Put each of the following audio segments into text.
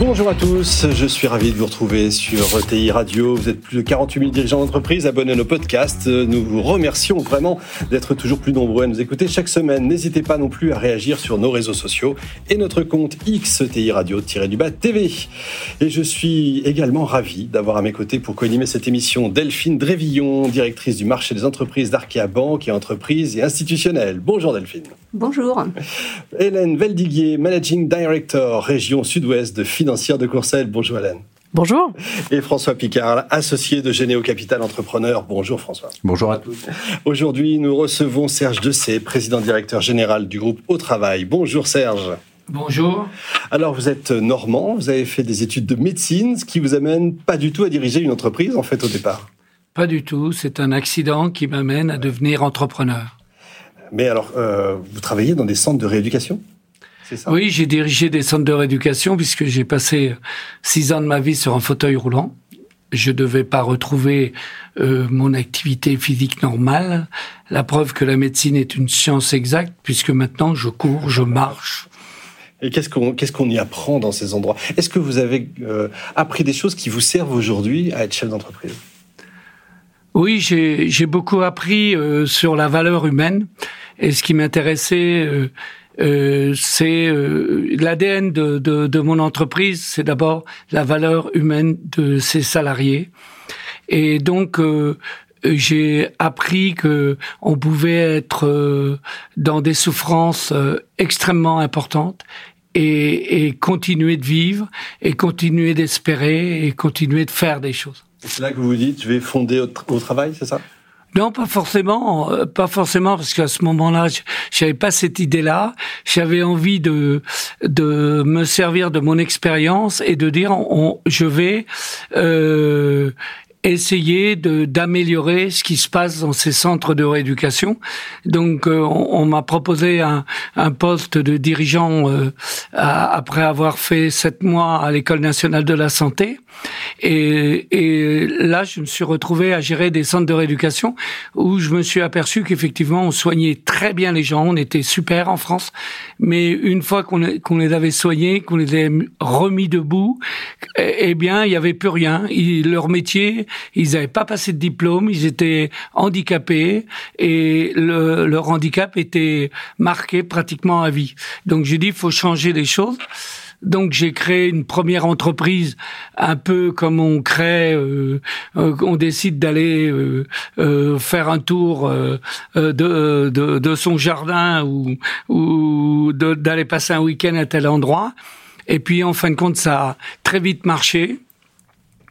Bonjour à tous, je suis ravi de vous retrouver sur TI Radio. Vous êtes plus de 48 000 dirigeants d'entreprise abonnés à nos podcasts. Nous vous remercions vraiment d'être toujours plus nombreux à nous écouter chaque semaine. N'hésitez pas non plus à réagir sur nos réseaux sociaux et notre compte XTI Radio-du-Bas TV. Et je suis également ravi d'avoir à mes côtés pour co-animer cette émission Delphine Drévillon, directrice du marché des entreprises d'Arkea Banque et entreprises et institutionnelles. Bonjour Delphine. Bonjour. Hélène Veldiguier, Managing Director, région sud-ouest de financière de Courcelles. Bonjour Hélène. Bonjour. Et François Picard, associé de Généo Capital Entrepreneur. Bonjour François. Bonjour à tous. Aujourd'hui, nous recevons Serge Dessay, président directeur général du groupe Au Travail. Bonjour Serge. Bonjour. Alors, vous êtes normand, vous avez fait des études de médecine, ce qui vous amène pas du tout à diriger une entreprise, en fait, au départ. Pas du tout. C'est un accident qui m'amène à devenir entrepreneur. Mais alors, euh, vous travaillez dans des centres de rééducation? Ça Oui, j'ai dirigé des centres de rééducation puisque j'ai passé six ans de ma vie sur un fauteuil roulant. Je ne devais pas retrouver euh, mon activité physique normale. La preuve que la médecine est une science exacte puisque maintenant je cours, je marche. Et qu'est-ce qu'on qu'est-ce qu'on y apprend dans ces endroits? Est-ce que vous avez euh, appris des choses qui vous servent aujourd'hui à être chef d'entreprise? Oui, j'ai beaucoup appris euh, sur la valeur humaine. Et ce qui m'intéressait, euh, euh, c'est euh, l'ADN de, de, de, mon entreprise, c'est d'abord la valeur humaine de ses salariés. Et donc, euh, j'ai appris que on pouvait être euh, dans des souffrances extrêmement importantes et, et, continuer de vivre et continuer d'espérer et continuer de faire des choses. C'est là que vous vous dites, je vais fonder au travail, c'est ça? Non, pas forcément, euh, pas forcément, parce qu'à ce moment-là, j'avais pas cette idée-là. J'avais envie de de me servir de mon expérience et de dire, on, je vais euh, essayer d'améliorer ce qui se passe dans ces centres de rééducation. Donc, euh, on, m'a proposé un, un, poste de dirigeant euh, après avoir fait sept mois à l'école nationale de la santé. Et, et, là, je me suis retrouvé à gérer des centres de rééducation où je me suis aperçu qu'effectivement, on soignait très bien les gens, on était super en France. Mais une fois qu'on qu'on les avait soignés, qu'on les avait remis debout, eh, eh bien, il y avait plus rien. leur métier ils n'avaient pas passé de diplôme, ils étaient handicapés et le, leur handicap était marqué pratiquement à vie. Donc j'ai dit, il faut changer les choses. Donc j'ai créé une première entreprise, un peu comme on crée, euh, euh on décide d'aller euh, euh, faire un tour euh, de, de, de, son jardin ou, ou d'aller passer un week-end à tel endroit. Et puis en fin de compte, ça a très vite marché.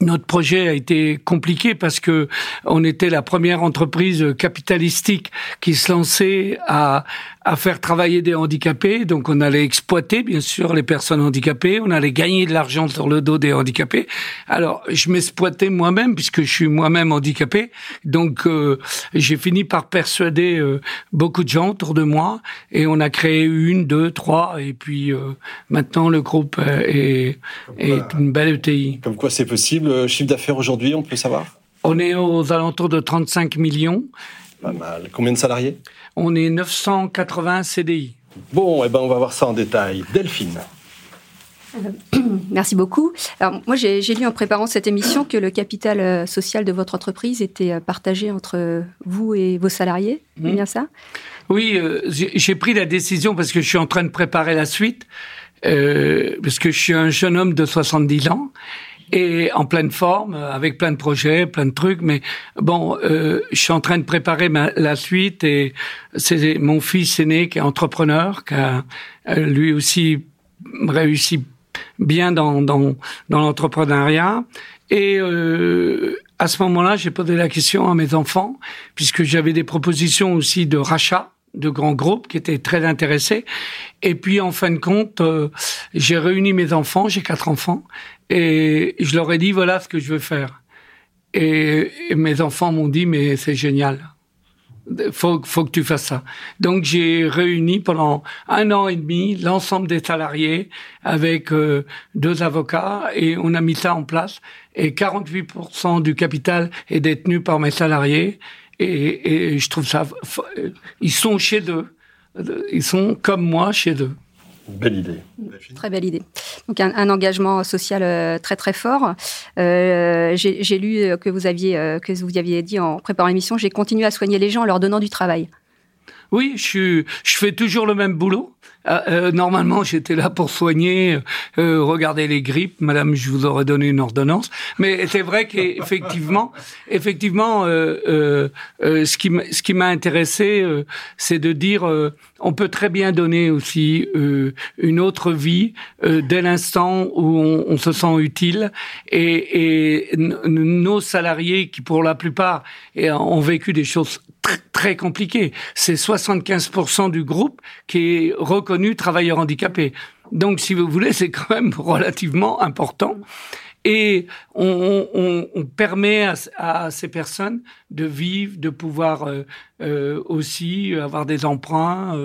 Notre projet a été compliqué parce que on était la première entreprise capitalistique qui se lançait à, à faire travailler des handicapés. Donc on allait exploiter bien sûr les personnes handicapées, on allait gagner de l'argent sur le dos des handicapés. Alors je m'exploitais moi-même puisque je suis moi-même handicapé. Donc euh, j'ai fini par persuader euh, beaucoup de gens autour de moi et on a créé une, deux, trois et puis euh, maintenant le groupe est, est une belle ETI. Comme quoi c'est possible. Chiffre d'affaires aujourd'hui, on peut savoir? On est aux alentours de 35 millions. Pas mal. Combien de salariés? On est 980 CDI. Bon, eh ben on va voir ça en détail. Delphine. Euh, merci beaucoup. Alors moi j'ai lu en préparant cette émission que le capital euh, social de votre entreprise était euh, partagé entre vous et vos salariés. C'est mmh. bien ça? Oui, j'ai pris la décision parce que je suis en train de préparer la suite, parce que je suis un jeune homme de 70 ans et en pleine forme, avec plein de projets, plein de trucs. Mais bon, euh, je suis en train de préparer ma, la suite et c'est mon fils aîné qui est entrepreneur, qui a euh, lui aussi réussi bien dans, dans, dans l'entrepreneuriat. Et euh, à ce moment-là, j'ai posé la question à mes enfants, puisque j'avais des propositions aussi de rachat de grands groupes qui étaient très intéressés. Et puis, en fin de compte, euh, j'ai réuni mes enfants, j'ai quatre enfants, et je leur ai dit, voilà ce que je veux faire. Et, mes enfants m'ont dit, mais c'est génial. faut, faut que tu fasses ça. Donc j'ai réuni pendant un an et demi l'ensemble des salariés avec euh, deux avocats et on a mis ça en place. Et 48% du capital est détenu par mes salariés et, et je trouve ça, ils sont chez eux, ils sont comme moi chez eux. Belle idée. Très belle idée. Donc un, engagement social euh, très très fort. Euh, j'ai lu que vous aviez que vous aviez dit en préparant l'émission. J'ai continué à soigner les gens en leur donnant du travail. Oui, je, je fais toujours le même boulot. Euh, euh, normalement, j'étais là pour soigner, euh, regarder les grippes. Madame, je vous aurais donné une ordonnance. Mais c'est vrai qu'effectivement, effectivement, euh, ce qui ce qui m'a intéressé, c'est de dire, on peut très bien donner aussi une autre vie dès l'instant où on, on, se sent utile. Et, et nos salariés, qui pour la plupart ont vécu des choses très, compliquées, c'est 75% du groupe qui est reconnu travailleurs handicapés. Donc, si vous voulez, c'est quand même relativement important. Et on, permet à, ces personnes de vivre, de pouvoir euh, euh, aussi avoir des emprunts,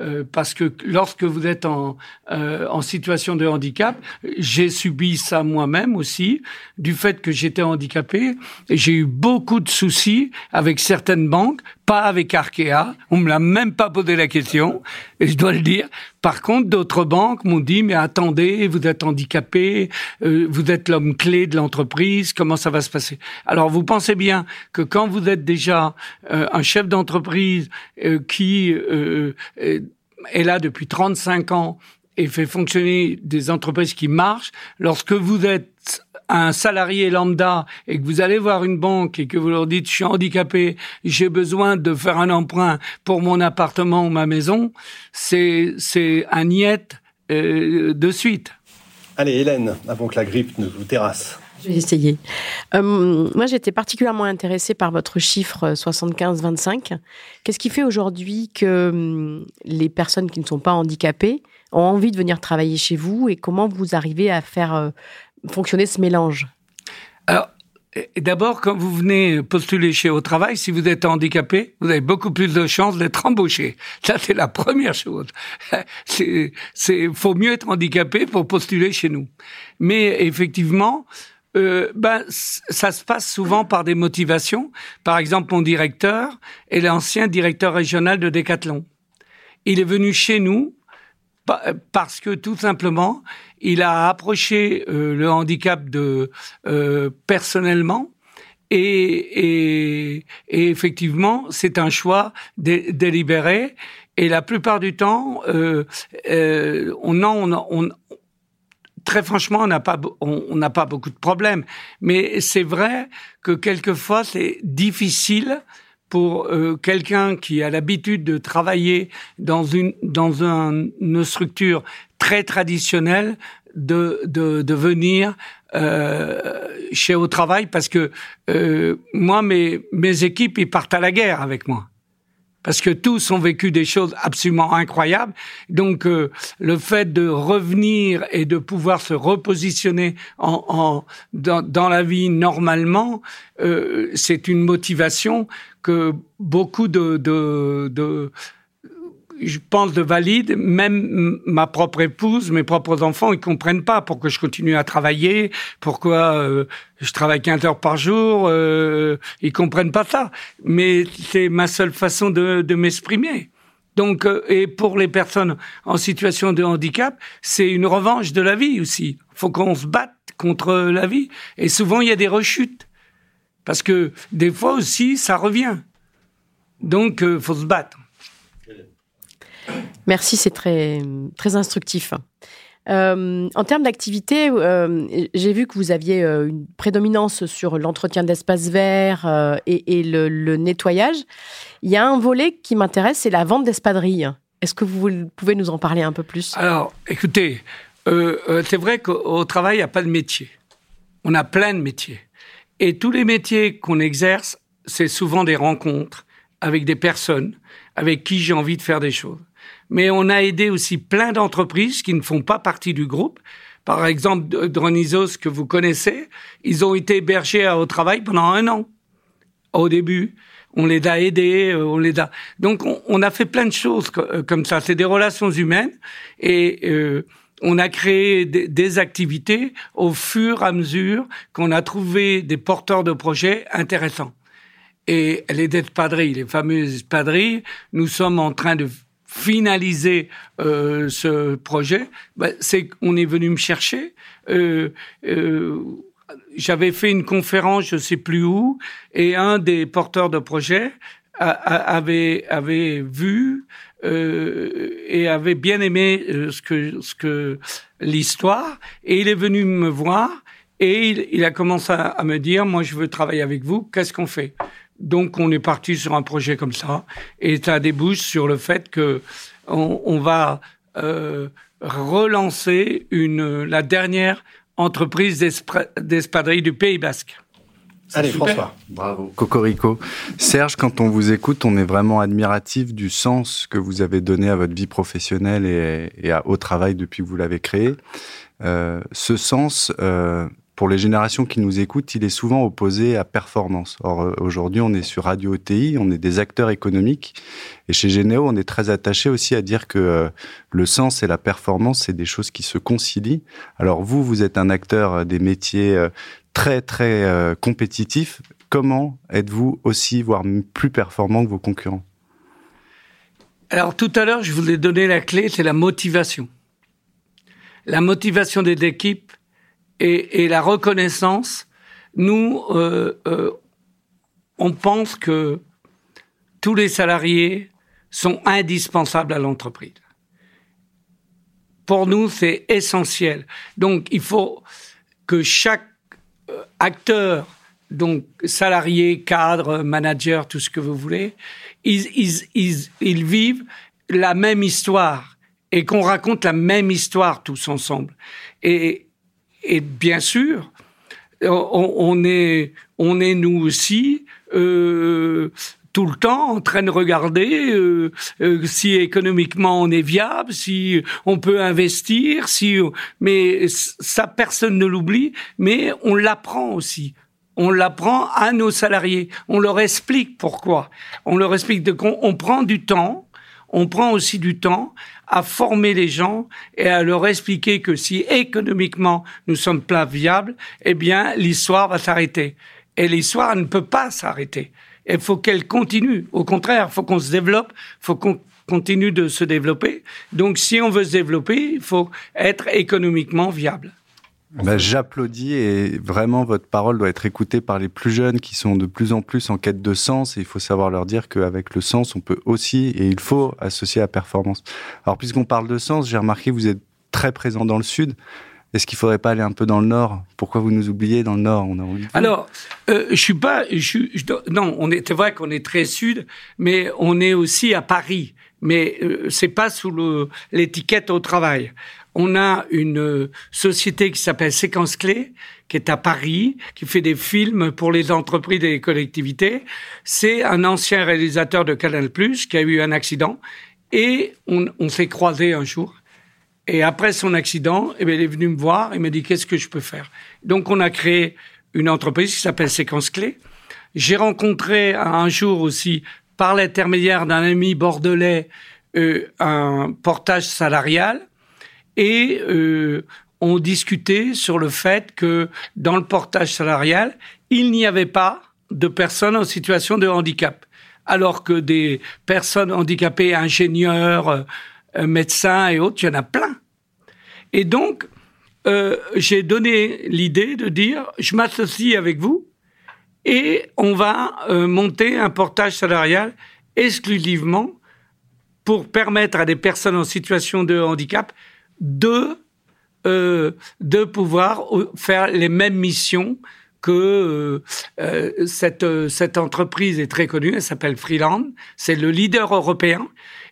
euh, parce que lorsque vous êtes en, en situation de handicap, j'ai subi ça moi-même aussi, du fait que j'étais handicapé, j'ai eu beaucoup de soucis avec certaines banques avec Arkea. On me l'a même pas posé la question, et je dois le dire. Par contre, d'autres banques m'ont dit, mais attendez, vous êtes handicapé, euh, vous êtes l'homme clé de l'entreprise, comment ça va se passer? Alors, vous pensez bien que quand vous êtes déjà euh, un chef d'entreprise euh, qui est là depuis 35 ans et fait fonctionner des entreprises qui marchent, lorsque vous êtes un salarié lambda et que vous allez voir une banque et que vous leur dites je suis handicapé, j'ai besoin de faire un emprunt pour mon appartement ou ma maison, c'est c'est un niet euh, de suite. Allez Hélène, avant que la grippe ne vous terrasse. Je vais essayer. Euh, moi, j'étais particulièrement intéressée par votre chiffre 75-25. Qu'est-ce qui fait aujourd'hui que hum, les personnes qui ne sont pas handicapées ont envie de venir travailler chez vous et comment vous arrivez à faire euh, fonctionner ce mélange? Alors, d'abord, quand vous venez postuler chez Au Travail, si vous êtes handicapé, vous avez beaucoup plus de chances d'être embauché. Ça, c'est la première chose. C'est, faut mieux être handicapé pour postuler chez nous. Mais effectivement, euh, ben, ça se passe souvent par des motivations. Par exemple, mon directeur est l'ancien directeur régional de Decathlon. Il est venu chez nous parce que tout simplement, il a approché euh, le handicap de euh, personnellement. Et, et, et effectivement, c'est un choix délibéré. Et la plupart du temps, euh, euh on, on, on, très franchement, on n'a pas, on n'a pas beaucoup de problèmes. Mais c'est vrai que quelquefois, c'est difficile pour euh, quelqu'un qui a l'habitude de travailler dans une dans un, une structure très traditionnelle de de, de venir euh, chez au travail parce que euh, moi mes mes équipes ils partent à la guerre avec moi parce que tous ont vécu des choses absolument incroyables. Donc euh, le fait de revenir et de pouvoir se repositionner en, en dans, dans, la vie normalement, euh, c'est une motivation que beaucoup de, de, de je pense, de valide. Même ma propre épouse, mes propres enfants, ils comprennent pas pourquoi je continue à travailler, pourquoi euh, je travaille 15 heures par jour. Euh, ils comprennent pas ça. Mais c'est ma seule façon de, de m'exprimer. Donc, euh, et pour les personnes en situation de handicap, c'est une revanche de la vie aussi. Faut qu'on se batte contre la vie. Et souvent, il y a des rechutes. Parce que des fois aussi, ça revient. Donc, euh, faut se battre. Merci, c'est très, très instructif. Euh, en termes d'activité, euh, j'ai vu que vous aviez euh, une prédominance sur l'entretien d'espaces verts et, le, nettoyage. Il y a un volet qui m'intéresse, c'est la vente d'espadrilles. Est-ce que vous pouvez nous en parler un peu plus? Alors, écoutez, c'est vrai qu'au travail, il n'y a pas de métier. On a plein de métiers. Et tous les métiers qu'on exerce, c'est souvent des rencontres avec des personnes avec qui j'ai envie de faire des choses mais on a aidé aussi plein d'entreprises qui ne font pas partie du groupe. Par exemple, Dronisos, que vous connaissez, ils ont été hébergés au travail pendant un an. Au début, on les a aidés, on les a. Donc on, a fait plein de choses comme ça. C'est des relations humaines et on a créé des, activités au fur et à mesure qu'on a trouvé des porteurs de projets intéressants. Et les espadrilles, les fameuses espadrilles, nous sommes en train de finaliser euh, ce projet. Ben, c'est on est venu me chercher. Euh, euh, j'avais fait une conférence, je sais plus où, et un des porteurs de projet avait avait vu euh, et avait bien aimé euh, ce que ce que l'histoire et il est venu me voir et il a commencé à, me dire moi je veux travailler avec vous qu'est-ce qu'on fait? Donc on est parti sur un projet comme ça et ça débouche sur le fait que on, on va euh, relancer une la dernière entreprise d'espadrille du Pays Basque. Allez, François. Bravo. Cocorico. Serge, quand on vous écoute, on est vraiment admiratif du sens que vous avez donné à votre vie professionnelle et, à, au travail depuis que vous l'avez créé. Euh, ce sens, euh, pour les générations qui nous écoutent, il est souvent opposé à performance. Or, euh, aujourd'hui, on est sur Radio OTI, on est des acteurs économiques. Et chez Généo, on est très attaché aussi à dire que euh, le sens et la performance, c'est des choses qui se concilient. Alors, vous, vous êtes un acteur des métiers très très euh, compétitif, comment êtes-vous aussi, voire plus performant que vos concurrents? Alors tout à l'heure, je vous ai donné la clé, c'est la motivation. La motivation des équipes et, la reconnaissance. Nous, euh, euh, on pense que tous les salariés sont indispensables à l'entreprise. Pour nous, c'est essentiel. Donc, il faut que chaque acteurs, donc salariés, cadres, managers, tout ce que vous voulez, ils, ils, ils, vivent la même histoire et qu'on raconte la même histoire tous ensemble. Et, et bien sûr, on, est, on est nous aussi euh, tout le temps en train de regarder euh, euh, si économiquement on est viable, si on peut investir, si mais ça personne ne l'oublie, mais on l'apprend aussi. On l'apprend à nos salariés. On leur explique pourquoi. On leur explique qu'on on prend du temps. On prend aussi du temps à former les gens et à leur expliquer que si économiquement nous sommes pas viables, eh bien l'histoire va s'arrêter. Et l'histoire ne peut pas s'arrêter il faut qu'elle continue. Au contraire, il faut qu'on se développe, il faut qu'on continue de se développer. Donc, si on veut se développer, il faut être économiquement viable. Ben, J'applaudis et vraiment votre parole doit être écoutée par les plus jeunes qui sont de plus en plus en quête de sens et il faut savoir leur dire qu'avec le sens on peut aussi et il faut associer à performance. Alors puisqu'on parle de sens, j'ai remarqué que vous êtes très présent dans le sud. Est-ce qu'il faudrait pas aller un peu dans le nord? Pourquoi vous nous oubliez dans le nord? Alors, euh, je suis pas. Je, non, on est. C'est vrai qu'on est très sud, mais on est aussi à Paris. Mais euh, c'est pas sous l'étiquette au travail. On a une euh, société qui s'appelle Séquence Clé, qui est à Paris, qui fait des films pour les entreprises et les collectivités. C'est un ancien réalisateur de Canal+, qui a eu un accident, et on, s'est croisé un jour. Et après son accident, eh il est venu me voir et m'a dit qu'est-ce que je peux faire? Donc on a créé une entreprise qui s'appelle Séquence Clé. J'ai rencontré un jour aussi, par l'intermédiaire d'un ami bordelais, euh, un portage salarial et euh, on discutait sur le fait que dans le portage salarial, il n'y avait pas de personnes en situation de handicap, alors que des personnes handicapées, ingénieurs, euh, médecins et autres, il y en a plein. Et donc, euh, j'ai donné l'idée de dire, je m'associe avec vous et on va euh, monter un portage salarial exclusivement pour permettre à des personnes en situation de handicap de de pouvoir faire les mêmes missions que cette cette entreprise est très connue, elle s'appelle Freeland, c'est le leader européen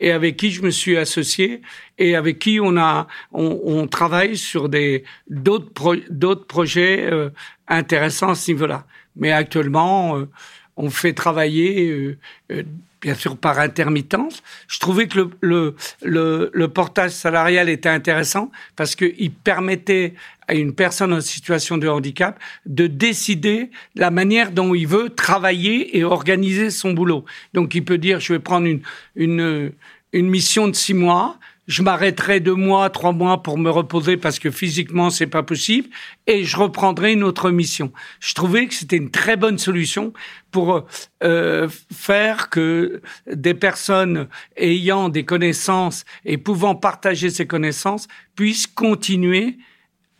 et avec qui je me suis associé et avec qui on a on, travaille sur des d'autres d'autres projets euh, intéressants à ce niveau-là. Mais actuellement, euh, on fait travailler euh, bien sûr par intermittence. Je trouvais que le, le, le, le portage salarial était intéressant parce qu'il permettait à une personne en situation de handicap de décider la manière dont il veut travailler et organiser son boulot. Donc il peut dire je vais prendre une une une mission de six mois, je m'arrêterai deux mois, trois mois pour me reposer parce que physiquement c'est pas possible et je reprendrai une autre mission. Je trouvais que c'était une très bonne solution pour euh, faire que des personnes ayant des connaissances et pouvant partager ces connaissances puissent continuer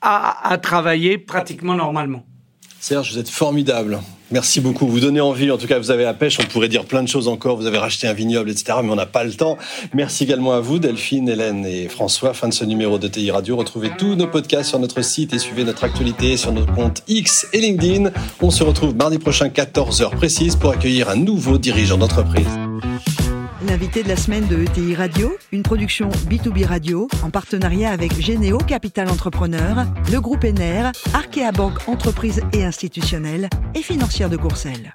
à, à travailler pratiquement normalement. Serge, vous êtes formidable. Merci beaucoup. Vous donnez envie. En tout cas, vous avez la pêche. On pourrait dire plein de choses encore. Vous avez racheté un vignoble, etc. Mais on n'a pas le temps. Merci également à vous, Delphine, Hélène et François. Fin de ce numéro de TI Radio. Retrouvez tous nos podcasts sur notre site et suivez notre actualité sur nos comptes X et LinkedIn. On se retrouve mardi prochain, 14h précise, pour accueillir un nouveau dirigeant d'entreprise. L'invité de la semaine de ETI Radio, une production B2B Radio en partenariat avec Généo Capital Entrepreneur, le groupe ENER, Arkea Banque Entreprise et Institutionnelle et Financière de Courcelles.